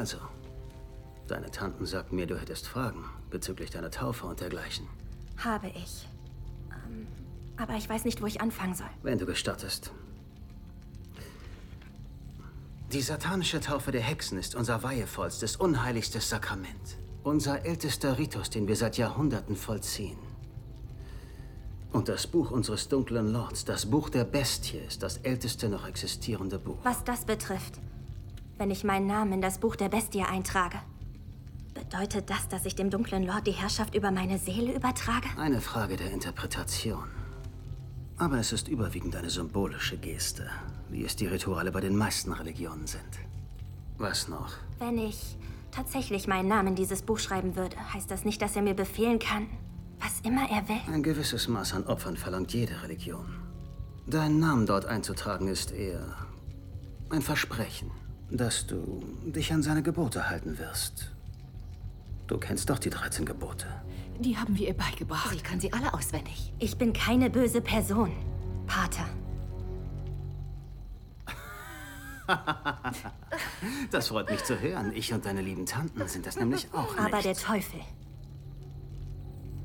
Also, deine Tanten sagten mir, du hättest Fragen bezüglich deiner Taufe und dergleichen. Habe ich. Ähm, aber ich weiß nicht, wo ich anfangen soll. Wenn du gestattest. Die satanische Taufe der Hexen ist unser weihevollstes, unheiligstes Sakrament. Unser ältester Ritus, den wir seit Jahrhunderten vollziehen. Und das Buch unseres dunklen Lords, das Buch der Bestie, ist das älteste noch existierende Buch. Was das betrifft, wenn ich meinen Namen in das Buch der Bestie eintrage, bedeutet das, dass ich dem dunklen Lord die Herrschaft über meine Seele übertrage? Eine Frage der Interpretation. Aber es ist überwiegend eine symbolische Geste, wie es die Rituale bei den meisten Religionen sind. Was noch? Wenn ich tatsächlich meinen Namen in dieses Buch schreiben würde, heißt das nicht, dass er mir befehlen kann, was immer er will. Ein gewisses Maß an Opfern verlangt jede Religion. Deinen Namen dort einzutragen ist eher ein Versprechen, dass du dich an seine Gebote halten wirst. Du kennst doch die 13 Gebote. Die haben wir ihr beigebracht. Sie kann sie alle auswendig. Ich bin keine böse Person, Pater. das freut mich zu hören. Ich und deine lieben Tanten sind das nämlich auch nicht. Aber der Teufel.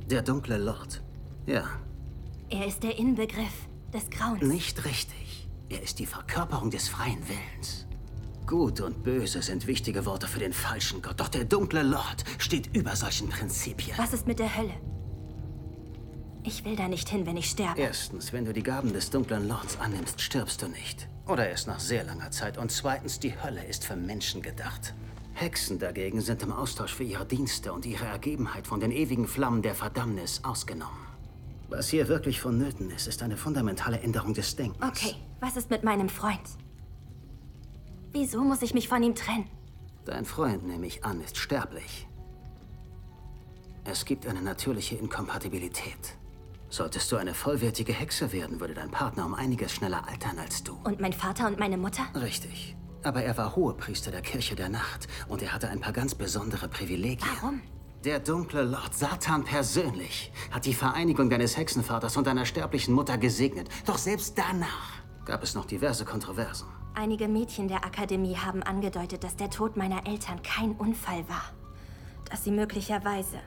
Der dunkle Lord. Ja. Er ist der Inbegriff des Grauens. Nicht richtig. Er ist die Verkörperung des freien Willens. Gut und böse sind wichtige Worte für den falschen Gott, doch der dunkle Lord steht über solchen Prinzipien. Was ist mit der Hölle? Ich will da nicht hin, wenn ich sterbe. Erstens, wenn du die Gaben des dunklen Lords annimmst, stirbst du nicht. Oder erst nach sehr langer Zeit. Und zweitens, die Hölle ist für Menschen gedacht. Hexen dagegen sind im Austausch für ihre Dienste und ihre Ergebenheit von den ewigen Flammen der Verdammnis ausgenommen. Was hier wirklich vonnöten ist, ist eine fundamentale Änderung des Denkens. Okay, was ist mit meinem Freund? Wieso muss ich mich von ihm trennen? Dein Freund, nehme ich an, ist sterblich. Es gibt eine natürliche Inkompatibilität. Solltest du eine vollwertige Hexe werden, würde dein Partner um einiges schneller altern als du. Und mein Vater und meine Mutter? Richtig. Aber er war Hohepriester der Kirche der Nacht und er hatte ein paar ganz besondere Privilegien. Warum? Der dunkle Lord Satan persönlich hat die Vereinigung deines Hexenvaters und deiner sterblichen Mutter gesegnet. Doch selbst danach gab es noch diverse Kontroversen. Einige Mädchen der Akademie haben angedeutet, dass der Tod meiner Eltern kein Unfall war. Dass sie möglicherweise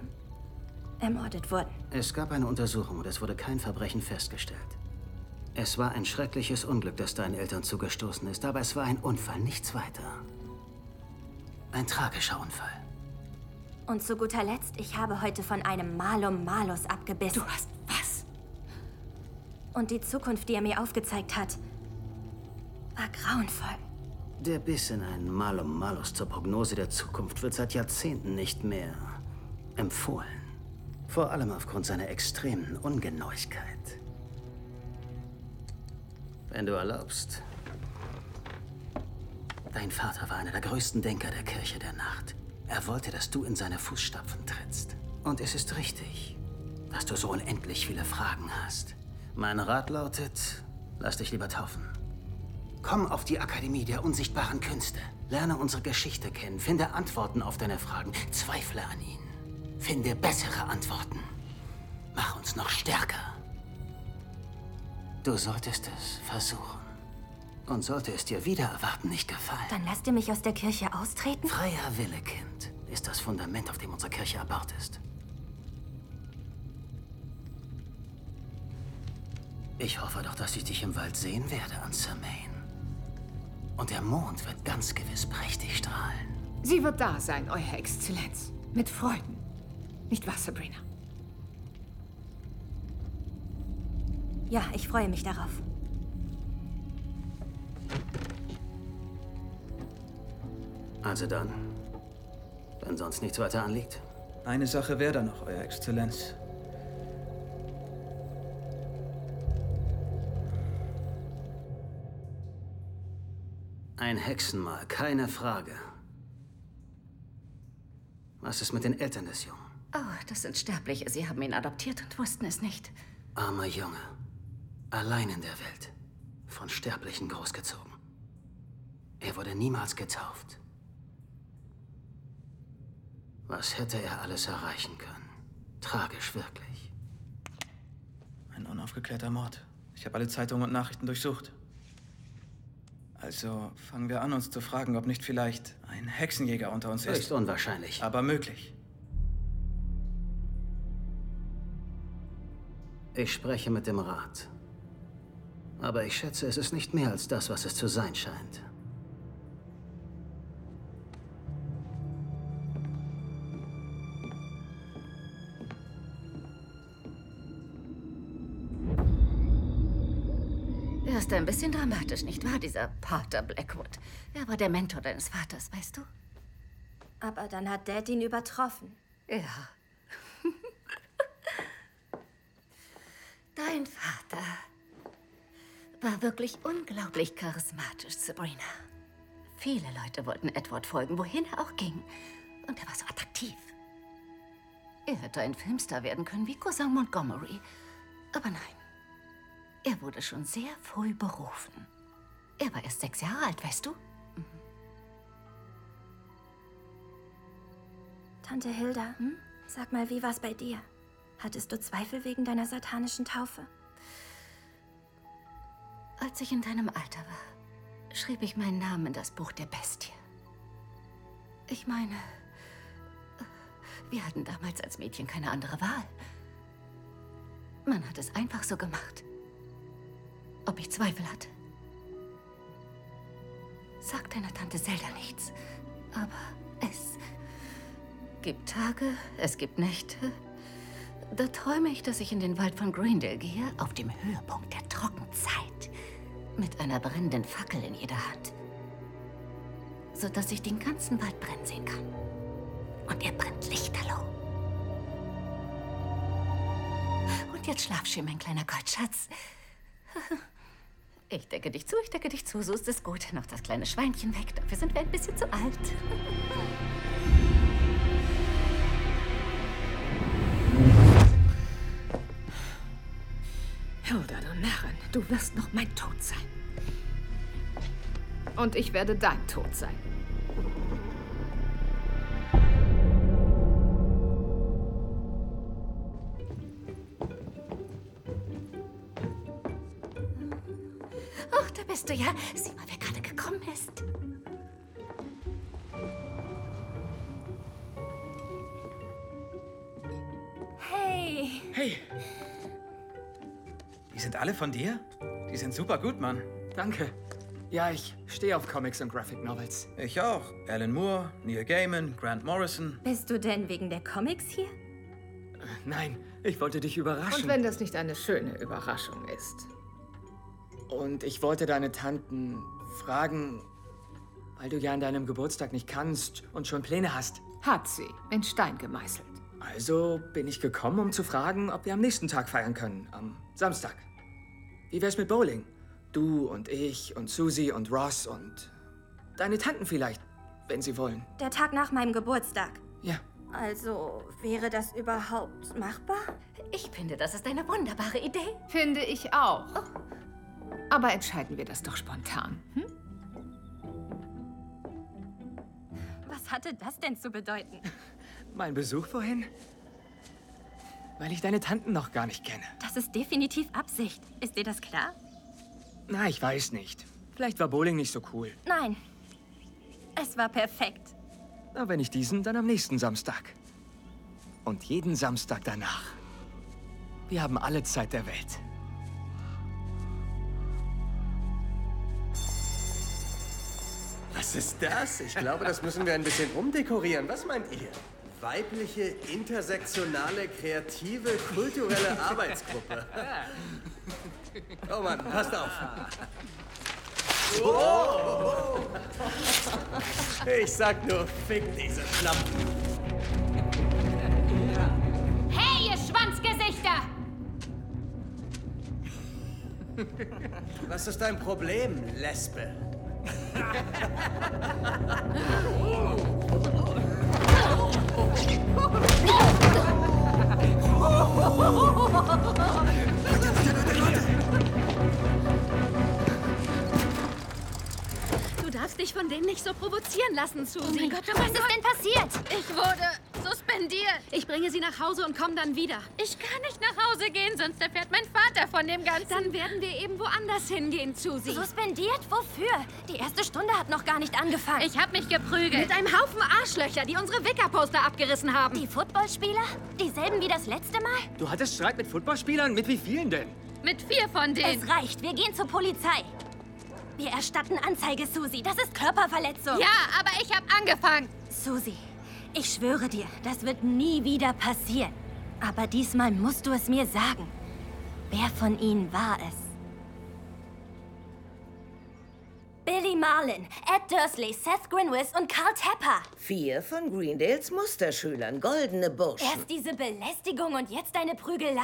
ermordet wurden. Es gab eine Untersuchung und es wurde kein Verbrechen festgestellt. Es war ein schreckliches Unglück, das deinen Eltern zugestoßen ist, aber es war ein Unfall, nichts weiter. Ein tragischer Unfall. Und zu guter Letzt, ich habe heute von einem Malum Malus abgebissen. Du hast was? Und die Zukunft, die er mir aufgezeigt hat, war grauenvoll. Der Biss in einen Malum Malus zur Prognose der Zukunft wird seit Jahrzehnten nicht mehr empfohlen. Vor allem aufgrund seiner extremen Ungenauigkeit. Wenn du erlaubst. Dein Vater war einer der größten Denker der Kirche der Nacht. Er wollte, dass du in seine Fußstapfen trittst. Und es ist richtig, dass du so unendlich viele Fragen hast. Mein Rat lautet, lass dich lieber taufen. Komm auf die Akademie der unsichtbaren Künste. Lerne unsere Geschichte kennen. Finde Antworten auf deine Fragen. Zweifle an ihnen. Finde bessere Antworten. Mach uns noch stärker. Du solltest es versuchen. Und sollte es dir wieder erwarten nicht gefallen. Dann lasst ihr mich aus der Kirche austreten? Freier Wille, Kind, ist das Fundament, auf dem unsere Kirche erbaut ist. Ich hoffe doch, dass ich dich im Wald sehen werde, Ansermain. Und der Mond wird ganz gewiss prächtig strahlen. Sie wird da sein, Euer Exzellenz. Mit Freuden. Nicht wahr, Sabrina? Ja, ich freue mich darauf. Also dann, wenn sonst nichts weiter anliegt. Eine Sache wäre da noch, Euer Exzellenz. Ein Hexenmal, keine Frage. Was ist mit den Eltern des Jungen? Oh, das sind Sterbliche. Sie haben ihn adoptiert und wussten es nicht. Armer Junge. Allein in der Welt. Von Sterblichen großgezogen. Er wurde niemals getauft. Was hätte er alles erreichen können? Tragisch, wirklich. Ein unaufgeklärter Mord. Ich habe alle Zeitungen und Nachrichten durchsucht. Also fangen wir an, uns zu fragen, ob nicht vielleicht ein Hexenjäger unter uns Höchst ist. unwahrscheinlich. Aber möglich. Ich spreche mit dem Rat. Aber ich schätze, es ist nicht mehr als das, was es zu sein scheint. Er ist ein bisschen dramatisch, nicht wahr, dieser Pater Blackwood? Er war der Mentor deines Vaters, weißt du? Aber dann hat Dad ihn übertroffen. Ja. Dein Vater war wirklich unglaublich charismatisch, Sabrina. Viele Leute wollten Edward folgen, wohin er auch ging. Und er war so attraktiv. Er hätte ein Filmstar werden können wie Cousin Montgomery. Aber nein. Er wurde schon sehr früh berufen. Er war erst sechs Jahre alt, weißt du? Tante Hilda, hm? sag mal, wie war's bei dir? Hattest du Zweifel wegen deiner satanischen Taufe? Als ich in deinem Alter war, schrieb ich meinen Namen in das Buch der Bestie. Ich meine, wir hatten damals als Mädchen keine andere Wahl. Man hat es einfach so gemacht. Ob ich Zweifel hatte? Sag deiner Tante Zelda nichts. Aber es gibt Tage, es gibt Nächte. Da träume ich, dass ich in den Wald von Greendale gehe, auf dem Höhepunkt der Trockenzeit. Mit einer brennenden Fackel in jeder Hand. Sodass ich den ganzen Wald brennen sehen kann. Und er brennt lichterloh. Und jetzt schlaf schön, mein kleiner Goldschatz. Ich decke dich zu, ich decke dich zu, so ist es gut. Noch das kleine Schweinchen weg, dafür sind wir ein bisschen zu alt. Hilda, du Narren, du wirst noch mein Tod sein. Und ich werde dein Tod sein. Ja. Sieh mal, wer gerade gekommen ist. Hey, Hey! Die sind alle von dir? Die sind super gut, Mann. Danke. Ja, ich stehe auf Comics und Graphic Novels. Ich auch. Alan Moore, Neil Gaiman, Grant Morrison. bist du denn wegen der Comics hier? Nein, ich wollte dich überraschen. Und wenn das nicht eine schöne Überraschung ist. Und ich wollte deine Tanten fragen, weil du ja an deinem Geburtstag nicht kannst und schon Pläne hast. Hat sie in Stein gemeißelt. Also bin ich gekommen, um zu fragen, ob wir am nächsten Tag feiern können, am Samstag. Wie wär's mit Bowling? Du und ich und Susie und Ross und deine Tanten vielleicht, wenn sie wollen. Der Tag nach meinem Geburtstag. Ja. Also, wäre das überhaupt machbar? Ich finde, das ist eine wunderbare Idee. Finde ich auch. Aber entscheiden wir das doch spontan. Hm? Was hatte das denn zu bedeuten? Mein Besuch vorhin? Weil ich deine Tanten noch gar nicht kenne. Das ist definitiv Absicht. Ist dir das klar? Na, ich weiß nicht. Vielleicht war Bowling nicht so cool. Nein. Es war perfekt. Na, wenn nicht diesen, dann am nächsten Samstag. Und jeden Samstag danach. Wir haben alle Zeit der Welt. Was ist das? Ich glaube, das müssen wir ein bisschen umdekorieren. Was meint ihr? Weibliche, intersektionale, kreative, kulturelle Arbeitsgruppe. Oh Mann, passt auf. Oh. Ich sag nur, fick diese Schlampen. Hey, ihr Schwanzgesichter! Was ist dein Problem, Lesbe? Du darfst dich von denen nicht so provozieren lassen, Susi. Oh mein Gott, was ist denn passiert? Ich wurde suspendiert. spendiert. Ich bringe sie nach Hause und komme dann wieder. Ich kann nicht nach Hause gehen, sonst erfährt mein Vater von dem Ganzen. Dann werden wir eben woanders hingehen, Susi. Suspendiert? Wofür? Die erste Stunde hat noch gar nicht angefangen. Ich hab mich geprügelt. Mit einem Haufen Arschlöcher, die unsere Wicker-Poster abgerissen haben. Die Footballspieler? Dieselben wie das letzte Mal? Du hattest Streit mit Footballspielern? Mit wie vielen denn? Mit vier von denen. Es reicht. Wir gehen zur Polizei. Wir erstatten Anzeige, Susi. Das ist Körperverletzung. Ja, aber ich hab angefangen. Susi, ich schwöre dir, das wird nie wieder passieren. Aber diesmal musst du es mir sagen. Wer von ihnen war es? Billy Marlin, Ed Dursley, Seth Grinwis und Carl Tepper. Vier von Greendales Musterschülern, goldene Burschen. Erst diese Belästigung und jetzt eine Prügelei?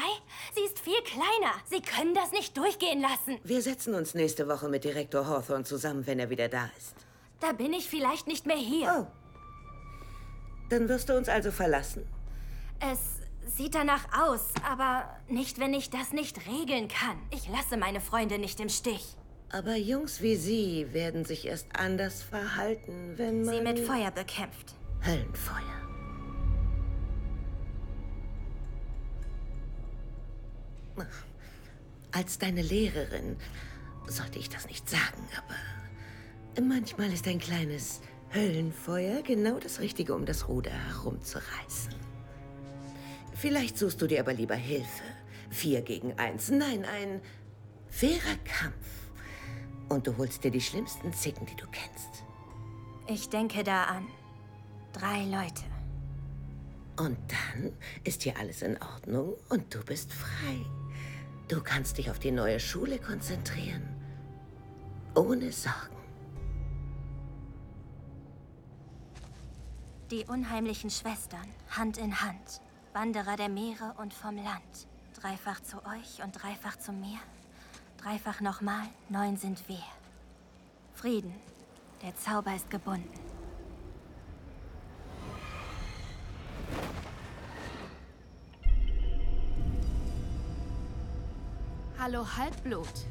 Sie ist viel kleiner. Sie können das nicht durchgehen lassen. Wir setzen uns nächste Woche mit Direktor Hawthorne zusammen, wenn er wieder da ist. Da bin ich vielleicht nicht mehr hier. Oh. Dann wirst du uns also verlassen? Es sieht danach aus, aber nicht, wenn ich das nicht regeln kann. Ich lasse meine Freunde nicht im Stich. Aber Jungs wie Sie werden sich erst anders verhalten, wenn man... Sie mit Feuer bekämpft. Höllenfeuer. Als deine Lehrerin sollte ich das nicht sagen, aber manchmal ist ein kleines Höllenfeuer genau das Richtige, um das Ruder herumzureißen. Vielleicht suchst du dir aber lieber Hilfe. Vier gegen eins. Nein, ein fairer Kampf. Und du holst dir die schlimmsten Zicken, die du kennst. Ich denke da an drei Leute. Und dann ist hier alles in Ordnung und du bist frei. Du kannst dich auf die neue Schule konzentrieren. Ohne Sorgen. Die unheimlichen Schwestern, Hand in Hand. Wanderer der Meere und vom Land. Dreifach zu euch und dreifach zu mir. Dreifach nochmal, neun sind wir. Frieden. Der Zauber ist gebunden. Hallo Halbblut.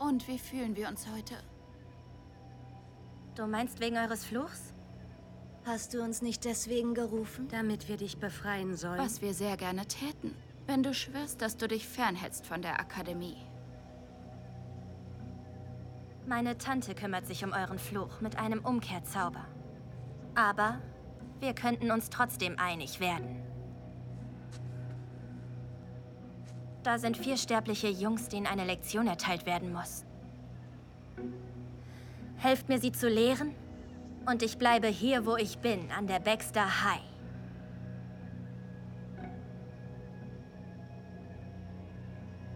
Und wie fühlen wir uns heute? Du meinst wegen eures Fluchs? Hast du uns nicht deswegen gerufen? Damit wir dich befreien sollen. Was wir sehr gerne täten, wenn du schwörst, dass du dich fernhältst von der Akademie. Meine Tante kümmert sich um euren Fluch mit einem Umkehrzauber. Aber wir könnten uns trotzdem einig werden. Da sind vier sterbliche Jungs, denen eine Lektion erteilt werden muss. Helft mir, sie zu lehren, und ich bleibe hier, wo ich bin, an der Baxter High.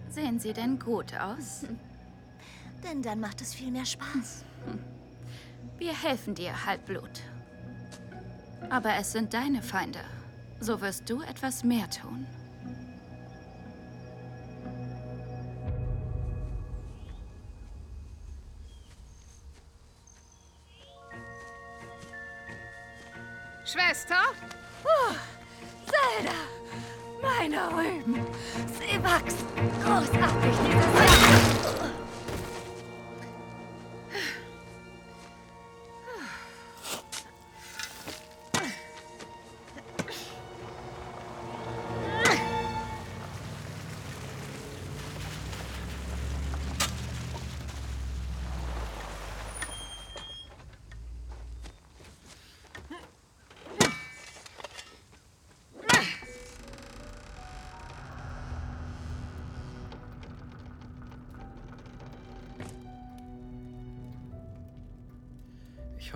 Sehen sie denn gut aus? Denn dann macht es viel mehr Spaß. Wir helfen dir, Halbblut. Aber es sind deine Feinde. So wirst du etwas mehr tun. Schwester? Oh, Zelda! Meine Rüben! Sie wachsen! Großartig dieses Jahr!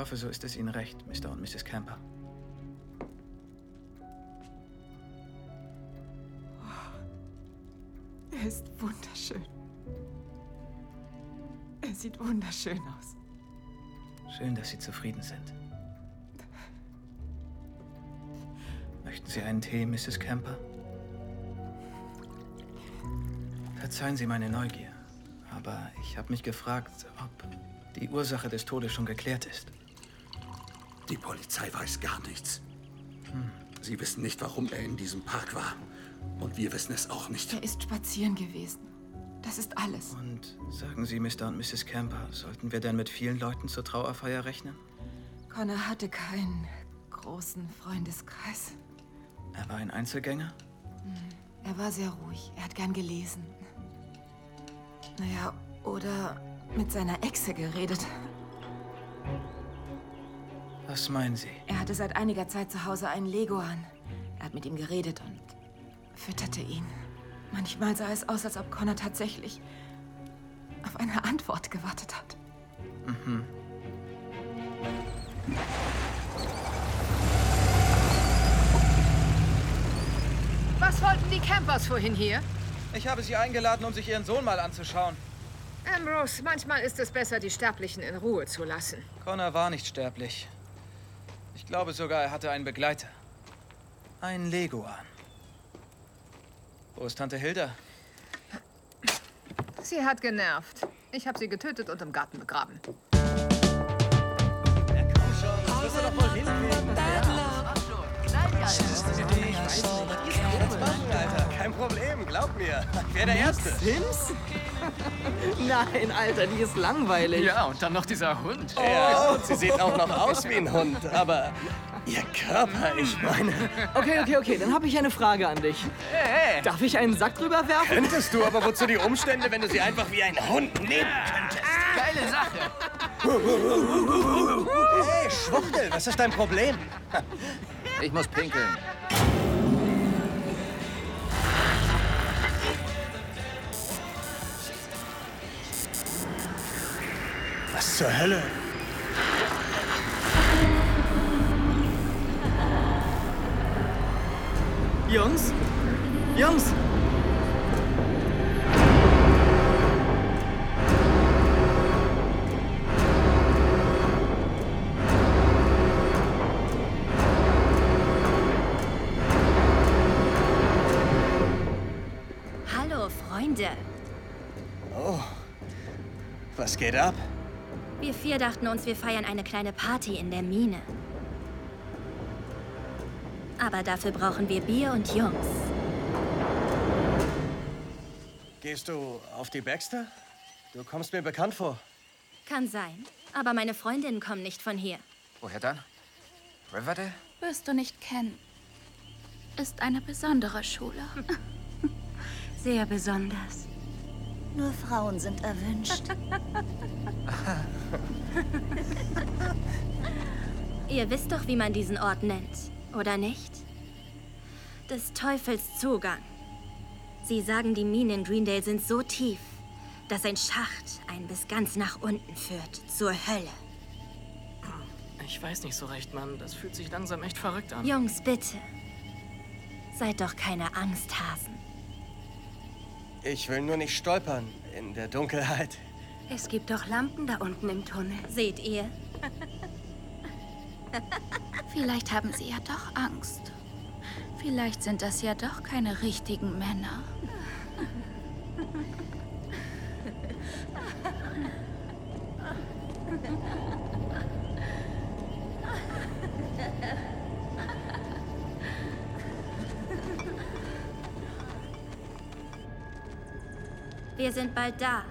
Hoffe, so ist es Ihnen recht, Mr. und Mrs. Camper. Er ist wunderschön. Er sieht wunderschön aus. Schön, dass Sie zufrieden sind. Möchten Sie einen Tee, Mrs. Camper? Verzeihen Sie meine Neugier, aber ich habe mich gefragt, ob die Ursache des Todes schon geklärt ist. Die Polizei weiß gar nichts. Sie wissen nicht, warum er in diesem Park war. Und wir wissen es auch nicht. Er ist spazieren gewesen. Das ist alles. Und sagen Sie, Mr. und Mrs. Camper, sollten wir denn mit vielen Leuten zur Trauerfeier rechnen? Connor hatte kein großen Freundeskreis. Er war ein Einzelgänger? Er war sehr ruhig. Er hat gern gelesen. Naja, oder mit seiner Echse geredet. Was meinen Sie? Er hatte seit einiger Zeit zu Hause einen Leguan. Er hat mit ihm geredet und fütterte ihn. Manchmal sah es aus, als ob Connor tatsächlich auf eine Antwort gewartet hat. Mhm. Was wollten die Campers vorhin hier? Ich habe Sie eingeladen, um sich Ihren Sohn mal anzuschauen. Ambrose, manchmal ist es besser, die Sterblichen in Ruhe zu lassen. Connor war nicht sterblich. Ich glaube sogar, er hatte einen Begleiter. Ein Leguan. Wo ist Tante Hilda? Sie hat genervt. Ich habe sie getötet und im Garten begraben. Das wirst du doch wohl hinkriegen. Kein Problem, glaub mir. Ich wäre der Erste. Sims? Nein, Alter, die ist langweilig. Ja, und dann noch dieser Hund. Ja, und sie sieht auch noch aus wie ein Hund, aber ihr Körper, ich meine. Okay, okay, okay, dann habe ich eine Frage an dich. Hey, Darf ich einen Sack drüber werfen? Könntest du, aber wozu die Umstände, wenn du sie einfach wie ein Hund nehmen könntest? Geile Sache. Hey, Schwuchtel, was ist dein Problem? Ich muss pinkeln. Zur Hölle? Jungs? Jungs! Hallo, Freunde. Oh, was geht ab? Wir vier dachten uns, wir feiern eine kleine Party in der Mine. Aber dafür brauchen wir Bier und Jungs. Gehst du auf die Baxter? Du kommst mir bekannt vor. Kann sein. Aber meine Freundinnen kommen nicht von hier. Woher dann? Riverdale? Wirst du nicht kennen. Ist eine besondere Schule. Sehr besonders. Nur Frauen sind erwünscht. Ihr wisst doch, wie man diesen Ort nennt, oder nicht? Des Teufels Zugang. Sie sagen, die Minen in Greendale sind so tief, dass ein Schacht einen bis ganz nach unten führt, zur Hölle. Ich weiß nicht so recht, Mann. Das fühlt sich langsam echt verrückt an. Jungs, bitte. Seid doch keine Angsthasen. Ich will nur nicht stolpern in der Dunkelheit. Es gibt doch Lampen da unten im Tunnel. Seht ihr? Vielleicht haben sie ja doch Angst. Vielleicht sind das ja doch keine richtigen Männer. Wir sind bald da.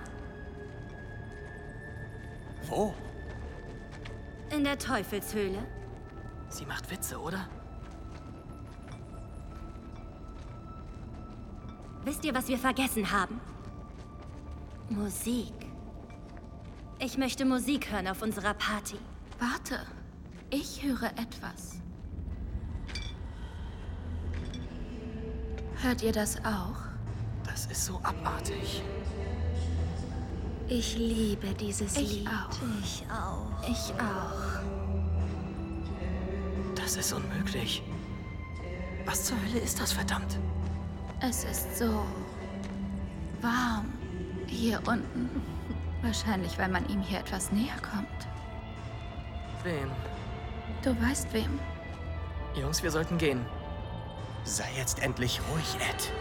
In der Teufelshöhle. Sie macht Witze, oder? Wisst ihr, was wir vergessen haben? Musik. Ich möchte Musik hören auf unserer Party. Warte, ich höre etwas. Hört ihr das auch? Das ist so abartig. Ich liebe dieses Ich Lied. auch. Ich auch. Ich auch. Das ist unmöglich. Was zur Hölle ist das, verdammt? Es ist so warm hier unten. Wahrscheinlich, weil man ihm hier etwas näher kommt. Wen? Du weißt wem. Jungs, wir sollten gehen. Sei jetzt endlich ruhig, Ed.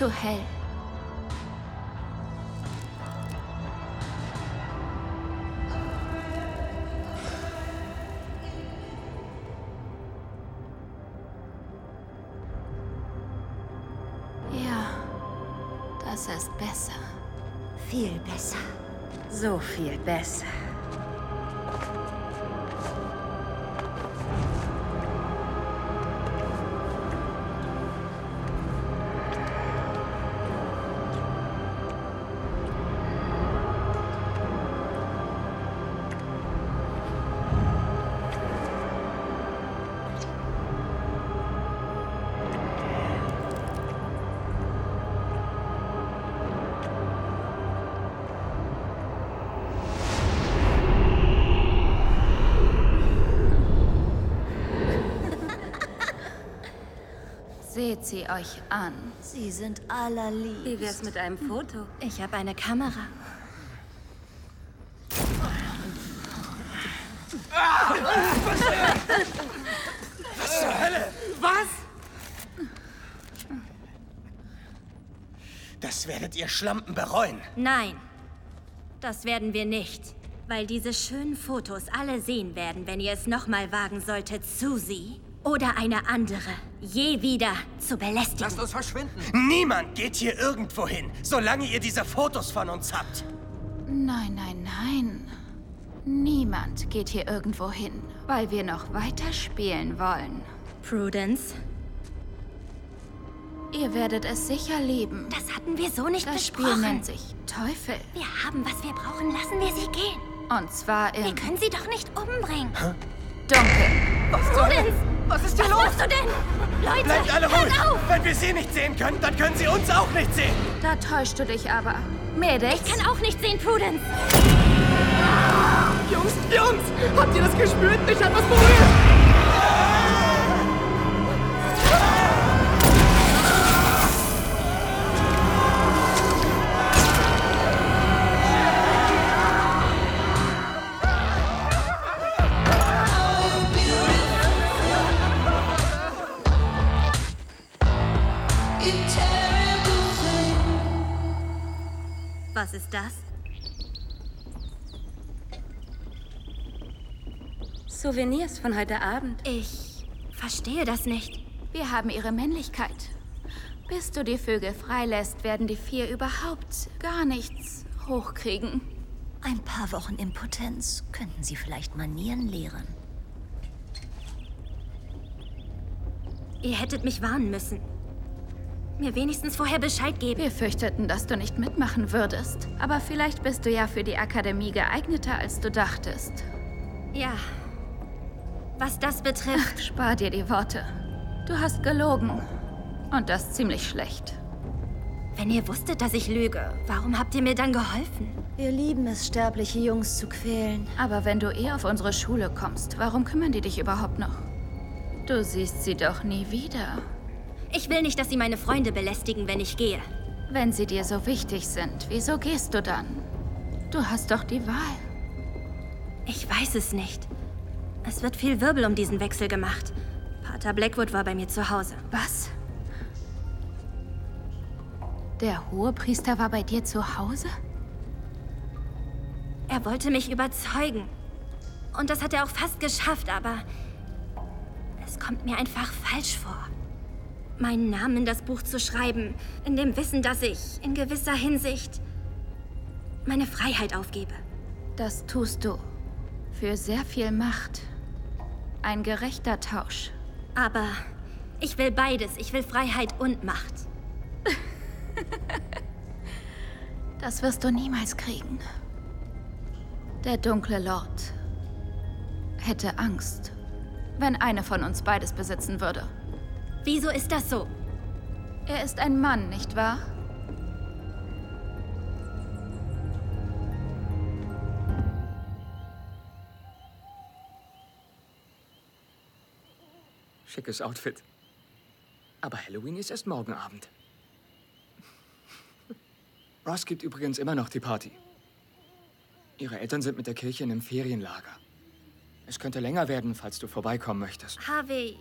Zu hell. Ja, das ist besser. Viel besser. So viel besser. Seht sie euch an. Sie sind allerliebst. Wie wär's mit einem Foto? Ich habe eine Kamera. Was zur Hölle? Was? Das werdet ihr Schlampen bereuen. Nein, das werden wir nicht. Weil diese schönen Fotos alle sehen werden, wenn ihr es nochmal wagen solltet, Susie oder eine andere je wieder zu belästigen. Lasst uns verschwinden. Niemand geht hier irgendwo hin, solange ihr diese Fotos von uns habt. Nein, nein, nein. Niemand geht hier irgendwo hin, weil wir noch weiter spielen wollen. Prudence? Ihr werdet es sicher lieben. Das hatten wir so nicht das besprochen. Das Spiel nennt sich Teufel. Wir haben, was wir brauchen. Lassen wir sie gehen. Und zwar im... Wir können sie doch nicht umbringen. Hä? Dunkel. Was Prudence! Was ist hier was los? machst du denn? Leute, Bleibt alle ruhig! auf! Wenn wir sie nicht sehen können, dann können sie uns auch nicht sehen! Da täuschst du dich aber. Mädels? Ich kann auch nicht sehen, Prudence! Jungs, Jungs! Habt ihr das gespürt? Mich hat was berührt! Ist das? Souvenirs von heute Abend. Ich verstehe das nicht. Wir haben ihre Männlichkeit. Bis du die Vögel freilässt, werden die vier überhaupt gar nichts hochkriegen. Ein paar Wochen Impotenz könnten sie vielleicht Manieren lehren. Ihr hättet mich warnen müssen. Mir wenigstens vorher Bescheid geben. Wir fürchteten, dass du nicht mitmachen würdest. Aber vielleicht bist du ja für die Akademie geeigneter, als du dachtest. Ja. Was das betrifft. Ach, spar dir die Worte. Du hast gelogen. Und das ziemlich schlecht. Wenn ihr wusstet, dass ich lüge, warum habt ihr mir dann geholfen? Wir lieben es, sterbliche Jungs zu quälen. Aber wenn du eh auf unsere Schule kommst, warum kümmern die dich überhaupt noch? Du siehst sie doch nie wieder. Ich will nicht, dass sie meine Freunde belästigen, wenn ich gehe. Wenn sie dir so wichtig sind, wieso gehst du dann? Du hast doch die Wahl. Ich weiß es nicht. Es wird viel Wirbel um diesen Wechsel gemacht. Pater Blackwood war bei mir zu Hause. Was? Der Hohepriester war bei dir zu Hause? Er wollte mich überzeugen. Und das hat er auch fast geschafft, aber es kommt mir einfach falsch vor. Meinen Namen in das Buch zu schreiben, in dem Wissen, dass ich in gewisser Hinsicht meine Freiheit aufgebe. Das tust du. Für sehr viel Macht. Ein gerechter Tausch. Aber ich will beides. Ich will Freiheit und Macht. Das wirst du niemals kriegen. Der dunkle Lord hätte Angst, wenn eine von uns beides besitzen würde. Wieso ist das so? Er ist ein Mann, nicht wahr? Schickes Outfit. Aber Halloween ist erst morgen Abend. Ross gibt übrigens immer noch die Party. Ihre Eltern sind mit der Kirche in einem Ferienlager. Es könnte länger werden, falls du vorbeikommen möchtest. Harvey,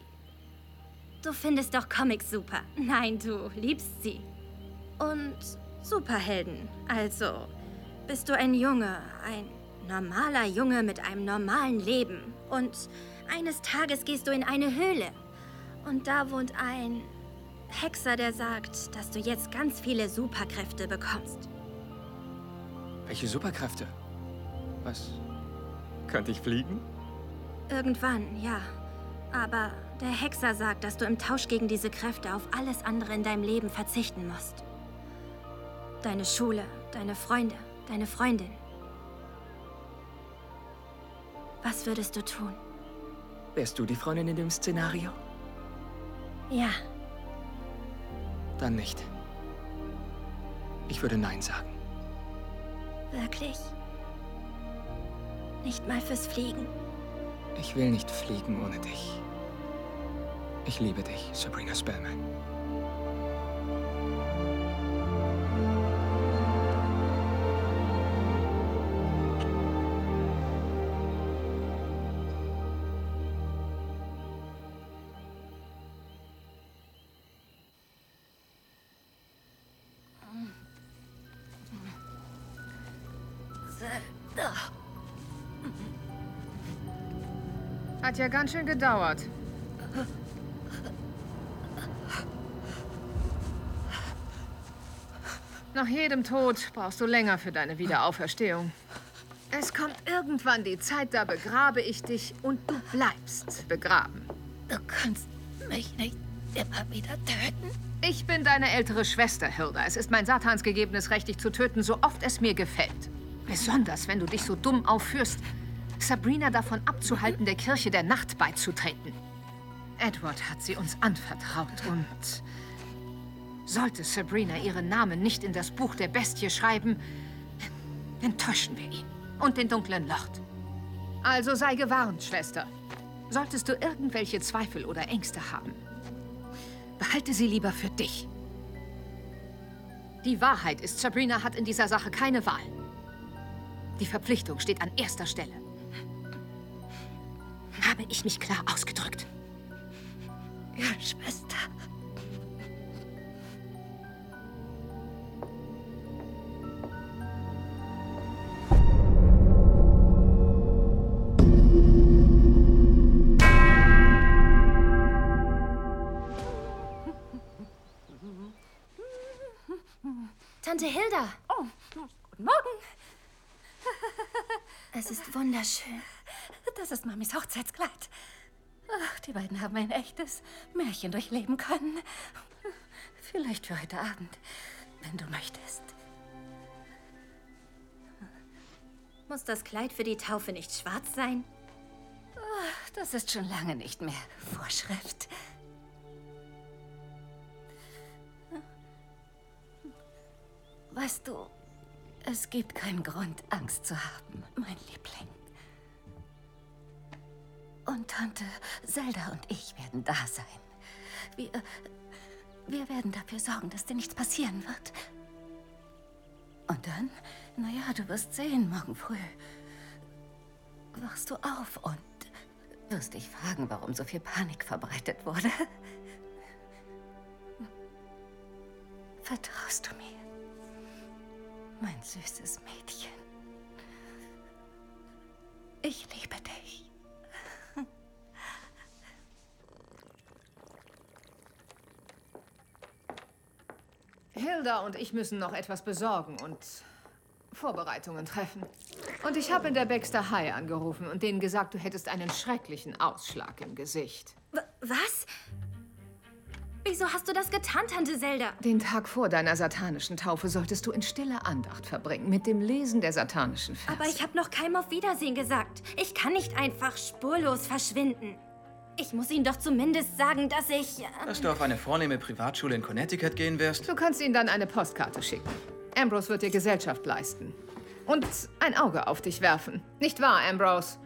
Du findest doch Comics super. Nein, du liebst sie. Und Superhelden. Also, bist du ein Junge, ein normaler Junge mit einem normalen Leben. Und eines Tages gehst du in eine Höhle. Und da wohnt ein Hexer, der sagt, dass du jetzt ganz viele Superkräfte bekommst. Welche Superkräfte? Was? Könnte ich fliegen? Irgendwann, ja. Aber der Hexer sagt, dass du im Tausch gegen diese Kräfte auf alles andere in deinem Leben verzichten musst. Deine Schule, deine Freunde, deine Freundin. Was würdest du tun? Wärst du die Freundin in dem Szenario? Ja, Dann nicht. Ich würde Nein sagen. wirklich? Nicht mal fürs Fliegen. Ich will nicht fliegen ohne dich. Ich liebe dich, Sabrina Spellman. Hat ja ganz schön gedauert. Nach jedem Tod brauchst du länger für deine Wiederauferstehung. Es kommt irgendwann die Zeit, da begrabe ich dich und du bleibst begraben. Du kannst mich nicht immer wieder töten. Ich bin deine ältere Schwester, Hilda. Es ist mein Satans gegebenes Recht, dich zu töten, so oft es mir gefällt. Besonders, wenn du dich so dumm aufführst, Sabrina davon abzuhalten, der Kirche der Nacht beizutreten. Edward hat sie uns anvertraut und... Sollte Sabrina ihren Namen nicht in das Buch der Bestie schreiben, enttäuschen wir ihn und den dunklen Lord. Also sei gewarnt, Schwester. Solltest du irgendwelche Zweifel oder Ängste haben, behalte sie lieber für dich. Die Wahrheit ist, Sabrina hat in dieser Sache keine Wahl. Die Verpflichtung steht an erster Stelle. Habe ich mich klar ausgedrückt? Ja, Schwester. Tante Hilda. Oh, guten Morgen. Es ist wunderschön. Das ist Mamis Hochzeitskleid. Ach, die beiden haben ein echtes Märchen durchleben können. Vielleicht für heute Abend, wenn du möchtest. Muss das Kleid für die Taufe nicht schwarz sein? Ach, Das ist schon lange nicht mehr Vorschrift. Weißt du, es gibt keinen Grund, Angst zu haben, mein Liebling. Und Tante Zelda und ich werden da sein. Wir, wir werden dafür sorgen, dass dir nichts passieren wird. Und dann, naja, du wirst sehen, morgen früh wachst du auf und wirst dich fragen, warum so viel Panik verbreitet wurde. Vertraust du mir? Mein süßes Mädchen. Ich liebe dich. Hilda und ich müssen noch etwas besorgen und Vorbereitungen treffen. Und ich habe in der Baxter High angerufen und denen gesagt, du hättest einen schrecklichen Ausschlag im Gesicht. W was? Wieso hast du das getan, Tante Zelda? Den Tag vor deiner satanischen Taufe solltest du in stiller Andacht verbringen mit dem Lesen der satanischen Verse. Aber ich habe noch keinem auf Wiedersehen gesagt. Ich kann nicht einfach spurlos verschwinden. Ich muss ihnen doch zumindest sagen, dass ich... äh, Dass du auf eine vornehme Privatschule in Connecticut gehen wirst? Du kannst ihnen dann eine Postkarte schicken. Ambrose wird dir Gesellschaft leisten. Und ein Auge auf dich werfen. Nicht wahr, Ambrose?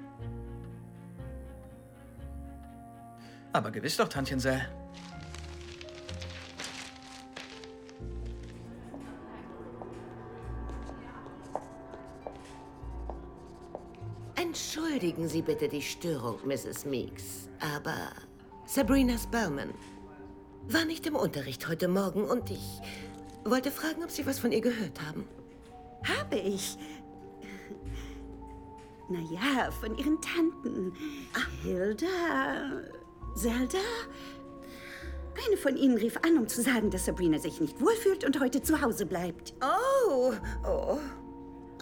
Aber gewiss doch, Tantchen Sell. Entschuldigen Sie bitte die Störung, Mrs. Meeks, aber Sabrina Spellman, war nicht im Unterricht heute Morgen und ich wollte fragen, ob Sie was von ihr gehört haben. Habe ich. Naja, von ihren Tanten. Hilda, Zelda. Eine von ihnen rief an, um zu sagen, dass Sabrina sich nicht wohlfühlt und heute zu Hause bleibt. Oh, oh.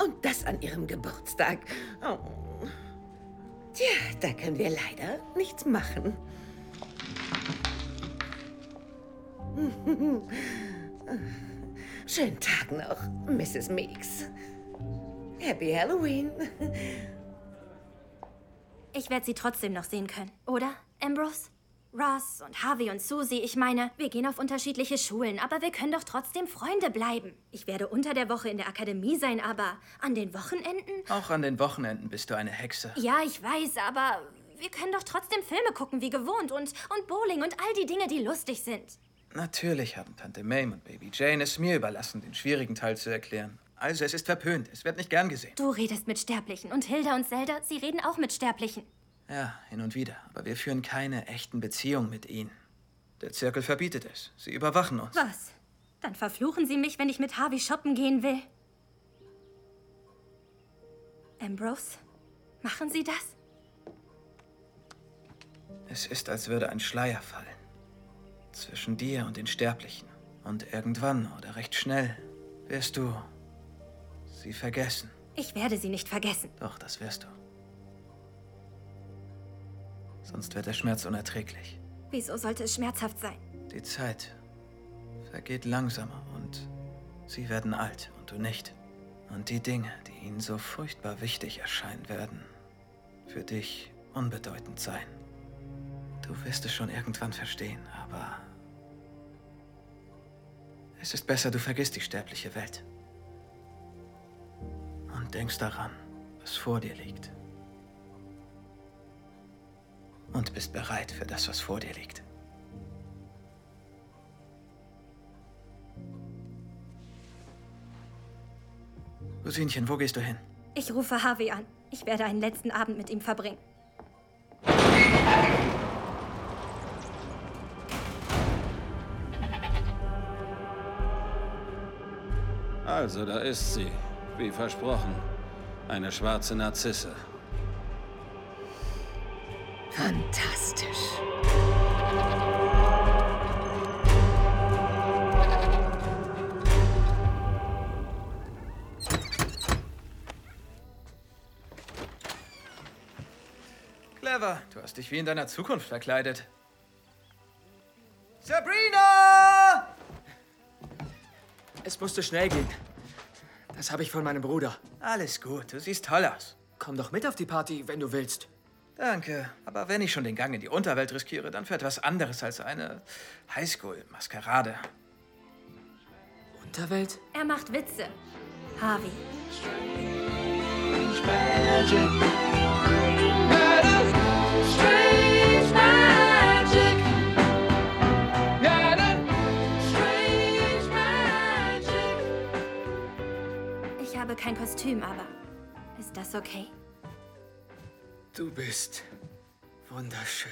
Und das an ihrem Geburtstag. Oh. Tja, da können wir leider nichts machen. Schönen Tag noch, Mrs. Meeks. Happy Halloween. Ich werde sie trotzdem noch sehen können, oder, Ambrose? Ross und Harvey und Susie, ich meine, wir gehen auf unterschiedliche Schulen, aber wir können doch trotzdem Freunde bleiben. Ich werde unter der Woche in der Akademie sein, aber an den Wochenenden? Auch an den Wochenenden bist du eine Hexe. Ja, ich weiß, aber wir können doch trotzdem Filme gucken wie gewohnt und, und Bowling und all die Dinge, die lustig sind. Natürlich haben Tante Mame und Baby Jane es mir überlassen, den schwierigen Teil zu erklären. Also, es ist verpönt. Es wird nicht gern gesehen. Du redest mit Sterblichen und Hilda und Zelda, sie reden auch mit Sterblichen. Ja, hin und wieder. Aber wir führen keine echten Beziehungen mit ihnen. Der Zirkel verbietet es. Sie überwachen uns. Was? Dann verfluchen sie mich, wenn ich mit Harvey shoppen gehen will. Ambrose, machen Sie das? Es ist, als würde ein Schleier fallen. Zwischen dir und den Sterblichen. Und irgendwann oder recht schnell wirst du sie vergessen. Ich werde sie nicht vergessen. Doch, das wirst du. Sonst wird der Schmerz unerträglich. Wieso sollte es schmerzhaft sein? Die Zeit vergeht langsamer und sie werden alt und du nicht. Und die Dinge, die ihnen so furchtbar wichtig erscheinen werden, für dich unbedeutend sein. Du wirst es schon irgendwann verstehen, aber es ist besser, du vergisst die sterbliche Welt. Und denkst daran, was vor dir liegt. Und bist bereit für das, was vor dir liegt. Rosinchen, wo gehst du hin? Ich rufe Harvey an. Ich werde einen letzten Abend mit ihm verbringen. Also, da ist sie. Wie versprochen. Eine schwarze Narzisse. Fantastisch. Clever. Du hast dich wie in deiner Zukunft verkleidet. Sabrina! Es musste schnell gehen. Das habe ich von meinem Bruder. Alles gut, du siehst toll aus. Komm doch mit auf die Party, wenn du willst. Danke, aber wenn ich schon den Gang in die Unterwelt riskiere, dann für etwas anderes als eine Highschool-Maskerade. Unterwelt? Er macht Witze. Harvey. Ich habe kein Kostüm, aber ist das okay? Du bist wunderschön.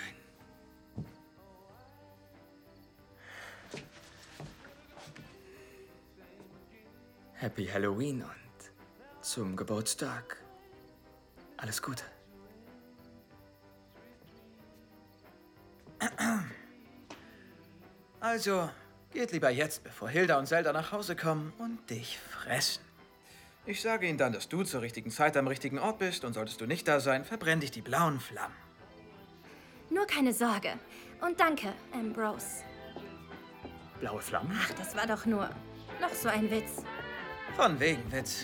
Happy Halloween und zum Geburtstag alles Gute. Also, geht lieber jetzt, bevor Hilda und Zelda nach Hause kommen und dich fressen. Ich sage ihnen dann, dass du zur richtigen Zeit am richtigen Ort bist und solltest du nicht da sein, verbrenn dich die blauen Flammen. Nur keine Sorge. Und danke, Ambrose. Blaue Flammen? Ach, das war doch nur noch so ein Witz. Von wegen Witz.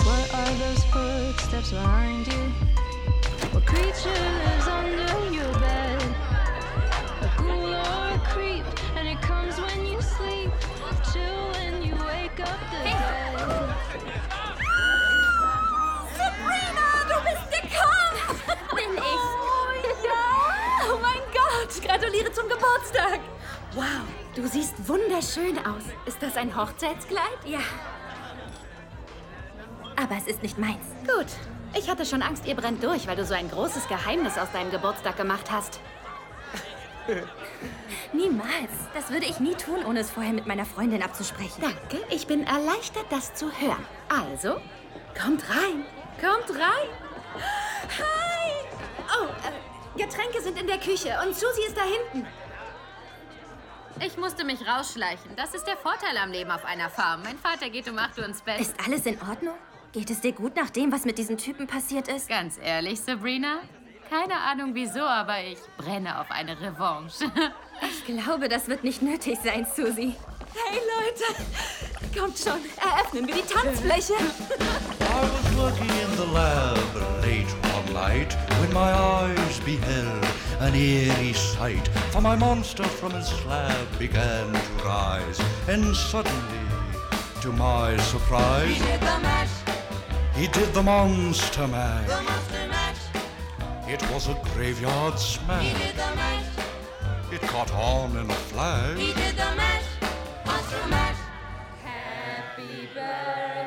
What are those footsteps behind you? What creature lives under your bed? A ghoul or a creep, and it comes when you sleep. Chill Sabrina, du bist gekommen! Bin ich. Oh ja! Oh mein Gott! Gratuliere zum Geburtstag! Wow, du siehst wunderschön aus. Ist das ein Hochzeitskleid? Ja. Aber es ist nicht meins. Gut. Ich hatte schon Angst, ihr brennt durch, weil du so ein großes Geheimnis aus deinem Geburtstag gemacht hast. Niemals. Das würde ich nie tun, ohne es vorher mit meiner Freundin abzusprechen. Danke, ich bin erleichtert, das zu hören. Also, kommt rein. Kommt rein. Hi! Oh, äh, Getränke sind in der Küche und Susi ist da hinten. Ich musste mich rausschleichen. Das ist der Vorteil am Leben auf einer Farm. Mein Vater geht um 8 Uhr ins Bett. Ist alles in Ordnung? Geht es dir gut nach dem, was mit diesen Typen passiert ist? Ganz ehrlich, Sabrina? Keine Ahnung wieso, aber ich brenne auf eine Revanche. Ich glaube, das wird nicht nötig sein, Susi. Hey Leute, kommt schon, eröffnen wir die Tanzfläche. I was working in the lab late one night when my eyes beheld an eerie sight. For my monster from his slab began to rise, and suddenly, to my surprise, He did the mash, he did the monster mash. the monster mash. It was a graveyard smash. He did the mash, It caught on in a flash. he did the mash, monster mash. Happy birthday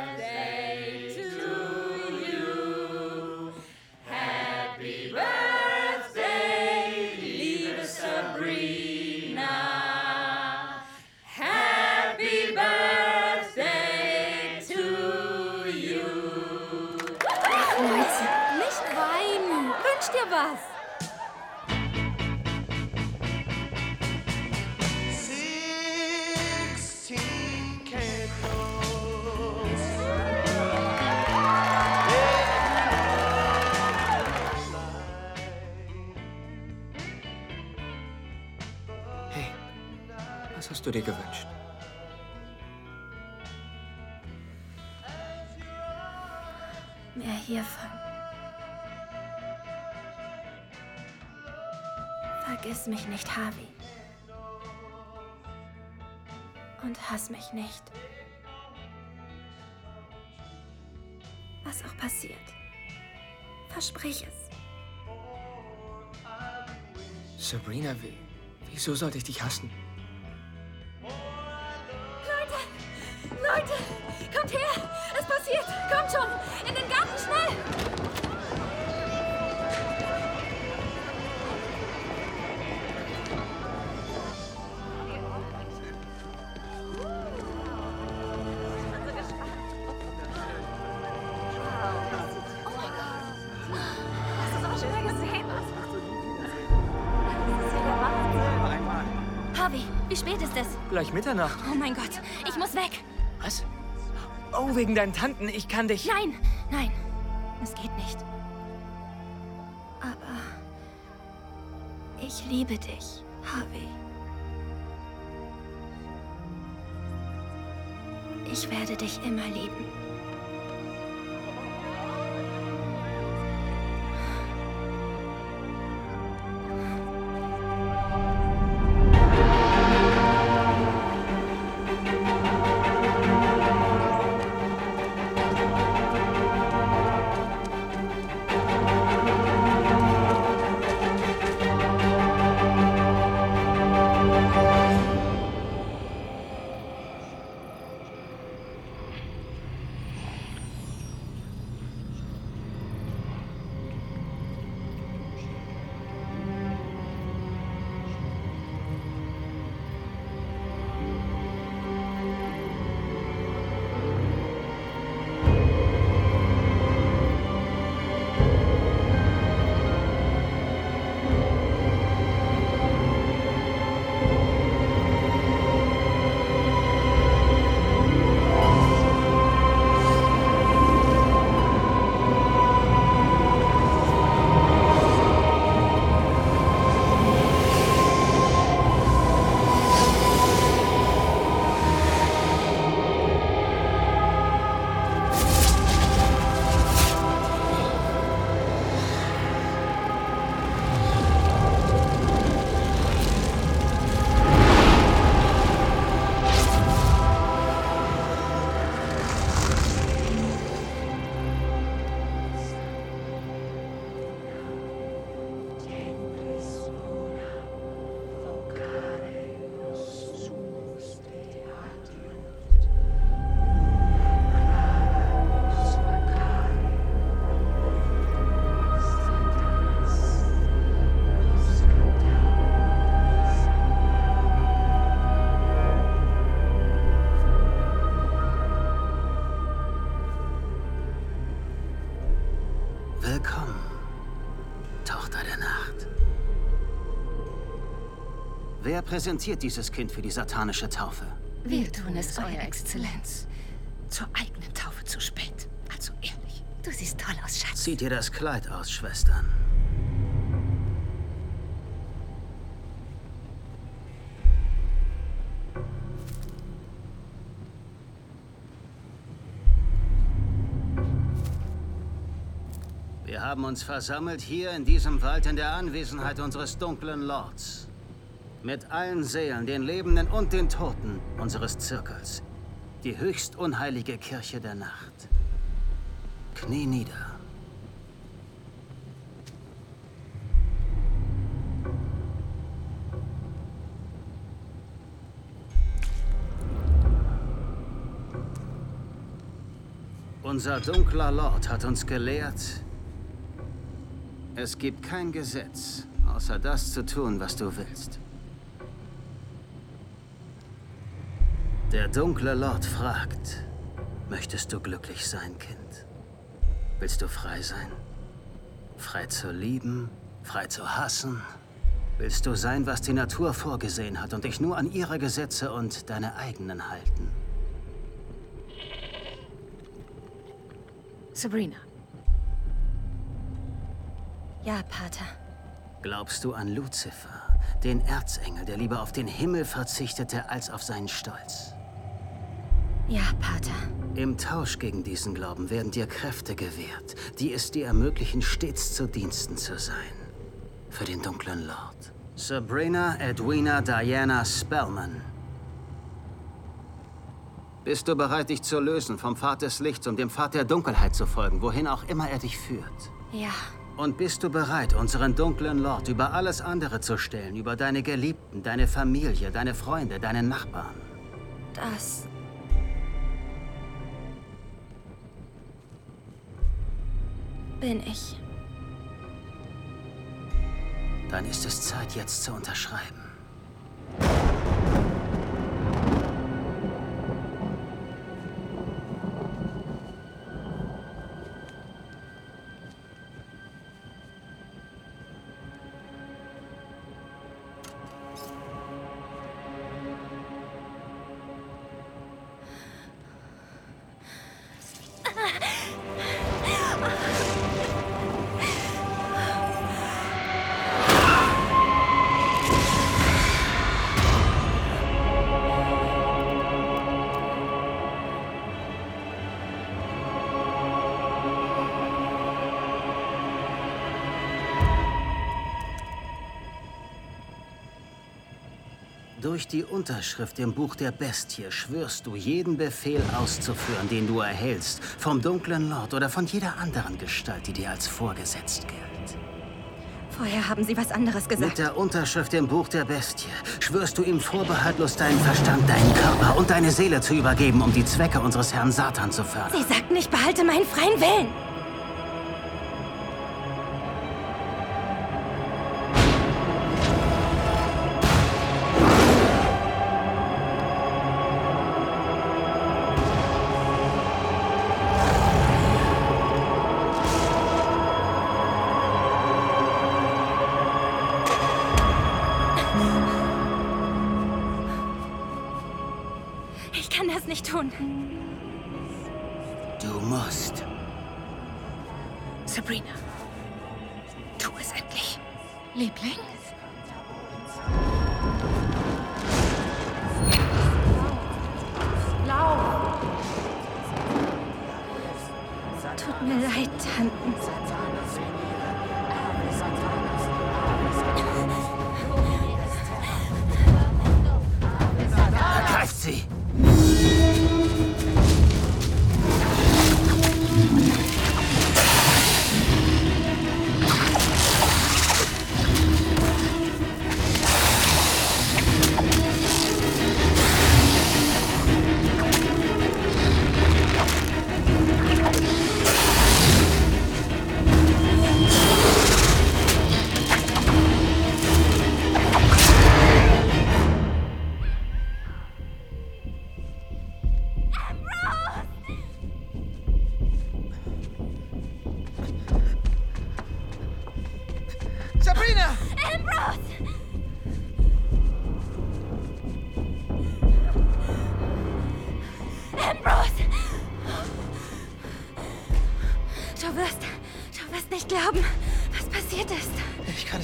du dir gewünscht? Mehr hiervon. Vergiss mich nicht, Harvey. Und hass mich nicht. Was auch passiert. Versprich es. Sabrina, wie, wieso sollte ich dich hassen? Leute, kommt her. Es passiert. Kommt schon. In den Garten, schnell. Hast du sowas schon mal gesehen? Harvey, wie spät ist es? Gleich Mitternacht. Oh mein Gott, ich muss weg. Was? Oh, wegen deinen Tanten. Ich kann dich. Nein, nein, es geht nicht. Aber ich liebe dich, Harvey. Ich werde dich immer lieben. Präsentiert dieses Kind für die satanische Taufe? Wir tun es, Euer Exzellenz. Zur eigenen Taufe zu spät. Also ehrlich. Du siehst toll aus, Schatz. Zieht ihr das Kleid aus, Schwestern. Wir haben uns versammelt hier in diesem Wald in der Anwesenheit unseres dunklen Lords. Mit allen Seelen, den Lebenden und den Toten unseres Zirkels. Die höchst unheilige Kirche der Nacht. Knie nieder. Unser dunkler Lord hat uns gelehrt, es gibt kein Gesetz, außer das zu tun, was du willst. Der dunkle Lord fragt, möchtest du glücklich sein, Kind? Willst du frei sein? Frei zu lieben, frei zu hassen? Willst du sein, was die Natur vorgesehen hat und dich nur an ihre Gesetze und deine eigenen halten? Sabrina. Ja, Pater. Glaubst du an Luzifer, den Erzengel, der lieber auf den Himmel verzichtete als auf seinen Stolz? Ja, Pater. Im Tausch gegen diesen Glauben werden dir Kräfte gewährt, die es dir ermöglichen, stets zu Diensten zu sein. Für den dunklen Lord. Sabrina Edwina Diana Spellman. Bist du bereit, dich zu lösen vom Pfad des Lichts und dem Pfad der Dunkelheit zu folgen, wohin auch immer er dich führt? Ja. Und bist du bereit, unseren dunklen Lord über alles andere zu stellen, über deine Geliebten, deine Familie, deine Freunde, deine Nachbarn? Das. Bin ich. Dann ist es Zeit, jetzt zu unterschreiben. Durch die Unterschrift im Buch der Bestie schwörst du, jeden Befehl auszuführen, den du erhältst, vom dunklen Lord oder von jeder anderen Gestalt, die dir als vorgesetzt gilt. Vorher haben Sie was anderes gesagt. Mit der Unterschrift im Buch der Bestie schwörst du ihm vorbehaltlos deinen Verstand, deinen Körper und deine Seele zu übergeben, um die Zwecke unseres Herrn Satan zu fördern. Sie sagten, ich behalte meinen freien Willen.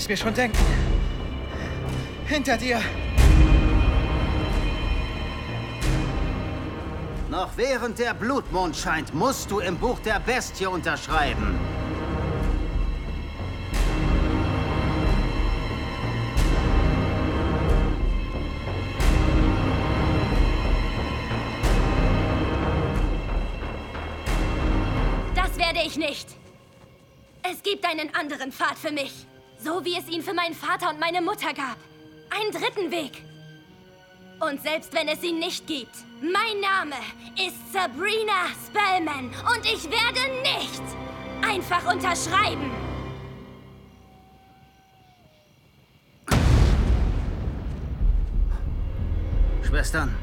Es mir schon denken. Hinter dir! Noch während der Blutmond scheint, musst du im Buch der Bestie unterschreiben. Das werde ich nicht. Es gibt einen anderen Pfad für mich. Wie es ihn für meinen Vater und meine Mutter gab. Einen dritten Weg. Und selbst wenn es ihn nicht gibt, mein Name ist Sabrina Spellman und ich werde nicht einfach unterschreiben. Schwestern,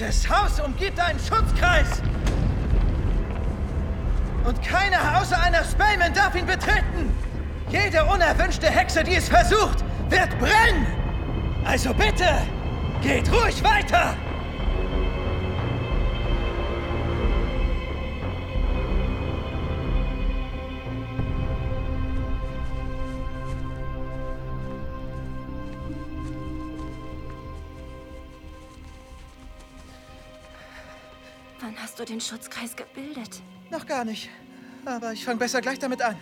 Dieses Haus umgibt einen Schutzkreis! Und keiner außer einer Spellman darf ihn betreten! Jede unerwünschte Hexe, die es versucht, wird brennen! Also bitte, geht ruhig weiter! Du den Schutzkreis gebildet? Noch gar nicht. Aber ich fange besser gleich damit an.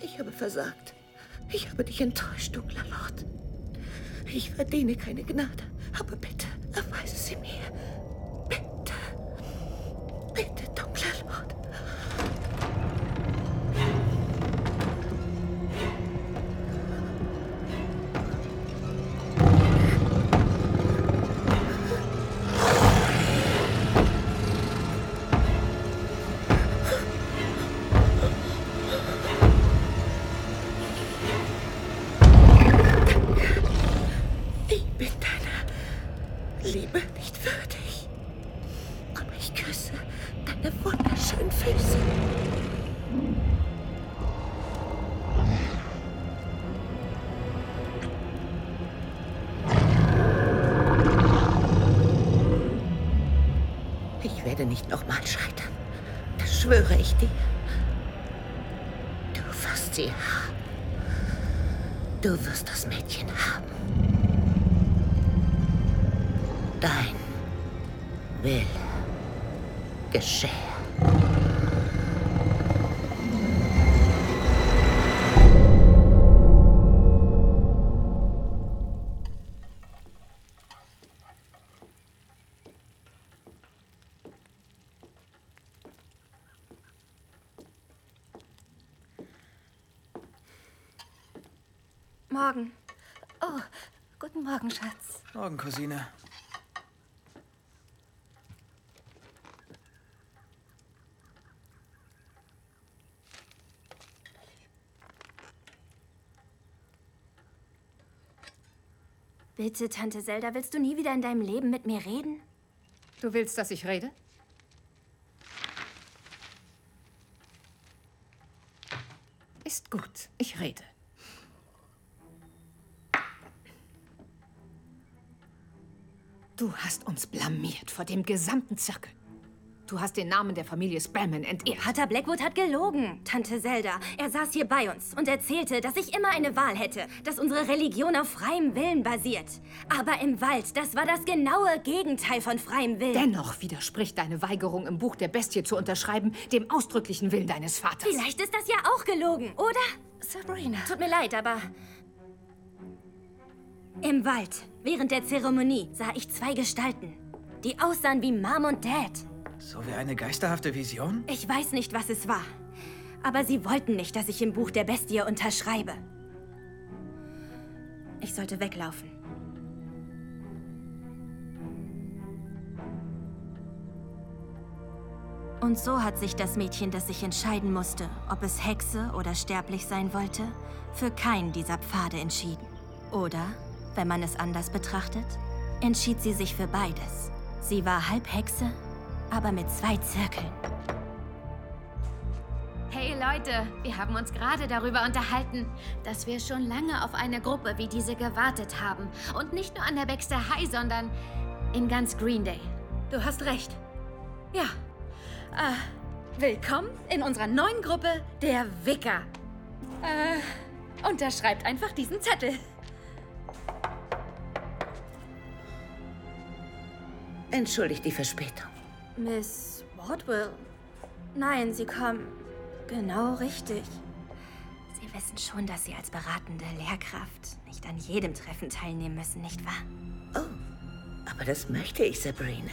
Ich habe versagt. Ich habe dich enttäuscht, dunkler Lord. Ich verdiene keine Gnade, aber bitte erweise sie mir. Bitte. Bitte, dunkler Morgen. Oh, guten Morgen, Schatz. Morgen, Cousine. Bitte, Tante Zelda, willst du nie wieder in deinem Leben mit mir reden? Du willst, dass ich rede? Ist gut, ich rede. Du hast uns blamiert vor dem gesamten Zirkel. Du hast den Namen der Familie Spellman entehrt. Pater Blackwood hat gelogen, Tante Zelda. Er saß hier bei uns und erzählte, dass ich immer eine Wahl hätte, dass unsere Religion auf freiem Willen basiert. Aber im Wald, das war das genaue Gegenteil von freiem Willen. Dennoch widerspricht deine Weigerung, im Buch der Bestie zu unterschreiben, dem ausdrücklichen Willen deines Vaters. Vielleicht ist das ja auch gelogen, oder? Sabrina. Tut mir leid, aber... Im Wald, während der Zeremonie, sah ich zwei Gestalten, die aussahen wie Mom und Dad. So wie eine geisterhafte Vision? Ich weiß nicht, was es war. Aber sie wollten nicht, dass ich im Buch der Bestie unterschreibe. Ich sollte weglaufen. Und so hat sich das Mädchen, das sich entscheiden musste, ob es Hexe oder sterblich sein wollte, für keinen dieser Pfade entschieden. Oder, wenn man es anders betrachtet, entschied sie sich für beides. Sie war halb Hexe, aber mit zwei Zirkeln. Hey Leute, wir haben uns gerade darüber unterhalten, dass wir schon lange auf eine Gruppe wie diese gewartet haben. Und nicht nur an der Baxter High, sondern in ganz Green Day. Du hast recht. Ja. Äh, willkommen in unserer neuen Gruppe, der Wicker. Äh, unterschreibt einfach diesen Zettel. Entschuldigt die Verspätung. Miss Wardwell? Nein, Sie kommen genau richtig. Sie wissen schon, dass Sie als beratende Lehrkraft nicht an jedem Treffen teilnehmen müssen, nicht wahr? Oh, aber das möchte ich, Sabrina.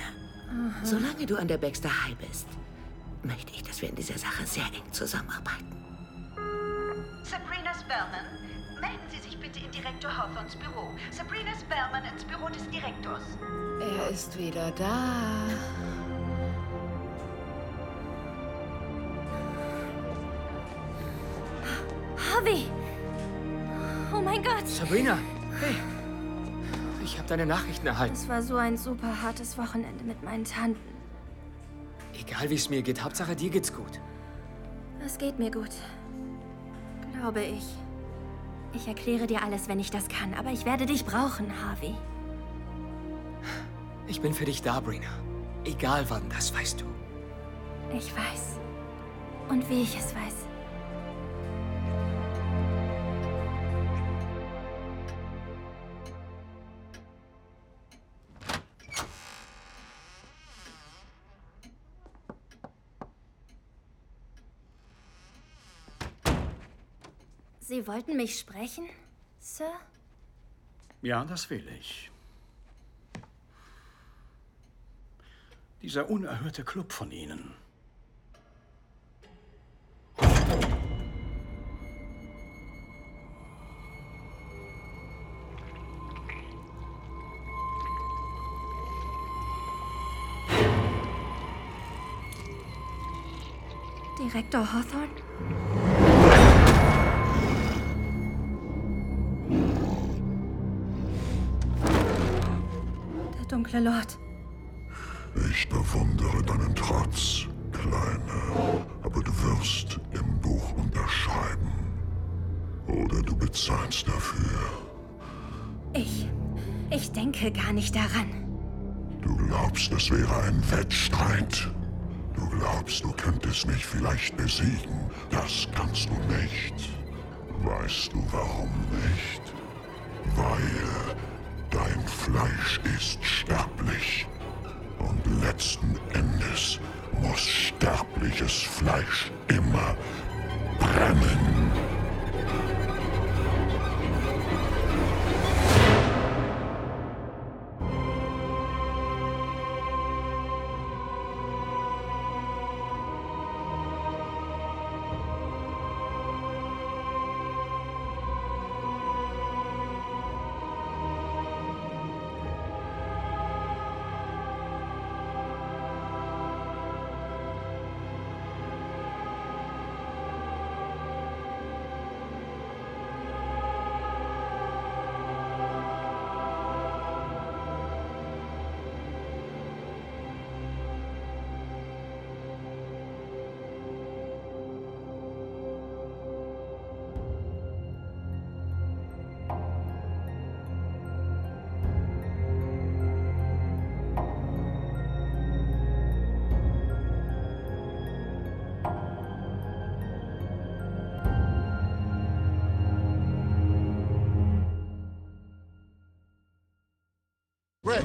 Mhm. Solange du an der Baxter High bist, möchte ich, dass wir in dieser Sache sehr eng zusammenarbeiten. Sabrina Spellman, melden Sie sich bitte in Direktor Hawthorns Büro. Sabrina Spellman ins Büro des Direktors. Er ist wieder da. Harvey! Oh mein Gott! Sabrina, hey. Ich habe deine Nachrichten erhalten. Es war so ein super hartes Wochenende mit meinen Tanten. Egal wie es mir geht, Hauptsache dir geht's gut. Es geht mir gut. Glaube ich. Ich erkläre dir alles, wenn ich das kann, aber ich werde dich brauchen, Harvey. Ich bin für dich da, Brina. Egal wann, das weißt du. Ich weiß. Und wie ich es weiß. Sie wollten mich sprechen, Sir? Ja, das will ich. Dieser unerhörte Club von Ihnen. Direktor Hawthorne? Dunkle Lord. Ich bewundere deinen Trotz, Kleine. Aber du wirst im Buch unterschreiben. Oder du bezahlst dafür. Ich. Ich denke gar nicht daran. Du glaubst, es wäre ein Wettstreit. Du glaubst, du könntest mich vielleicht besiegen. Das kannst du nicht. Weißt du warum nicht? Weil dein Fleisch ist sterblich. Und letzten Endes muss sterbliches Fleisch immer brennen.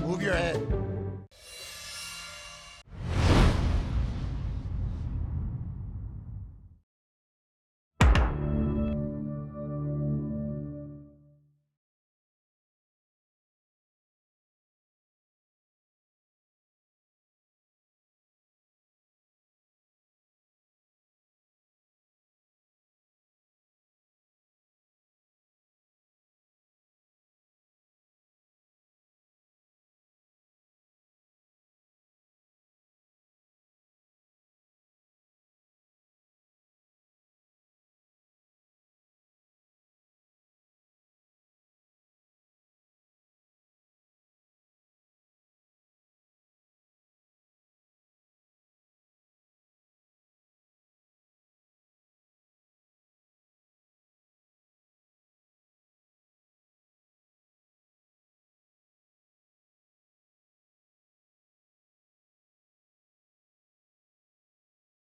Move your head.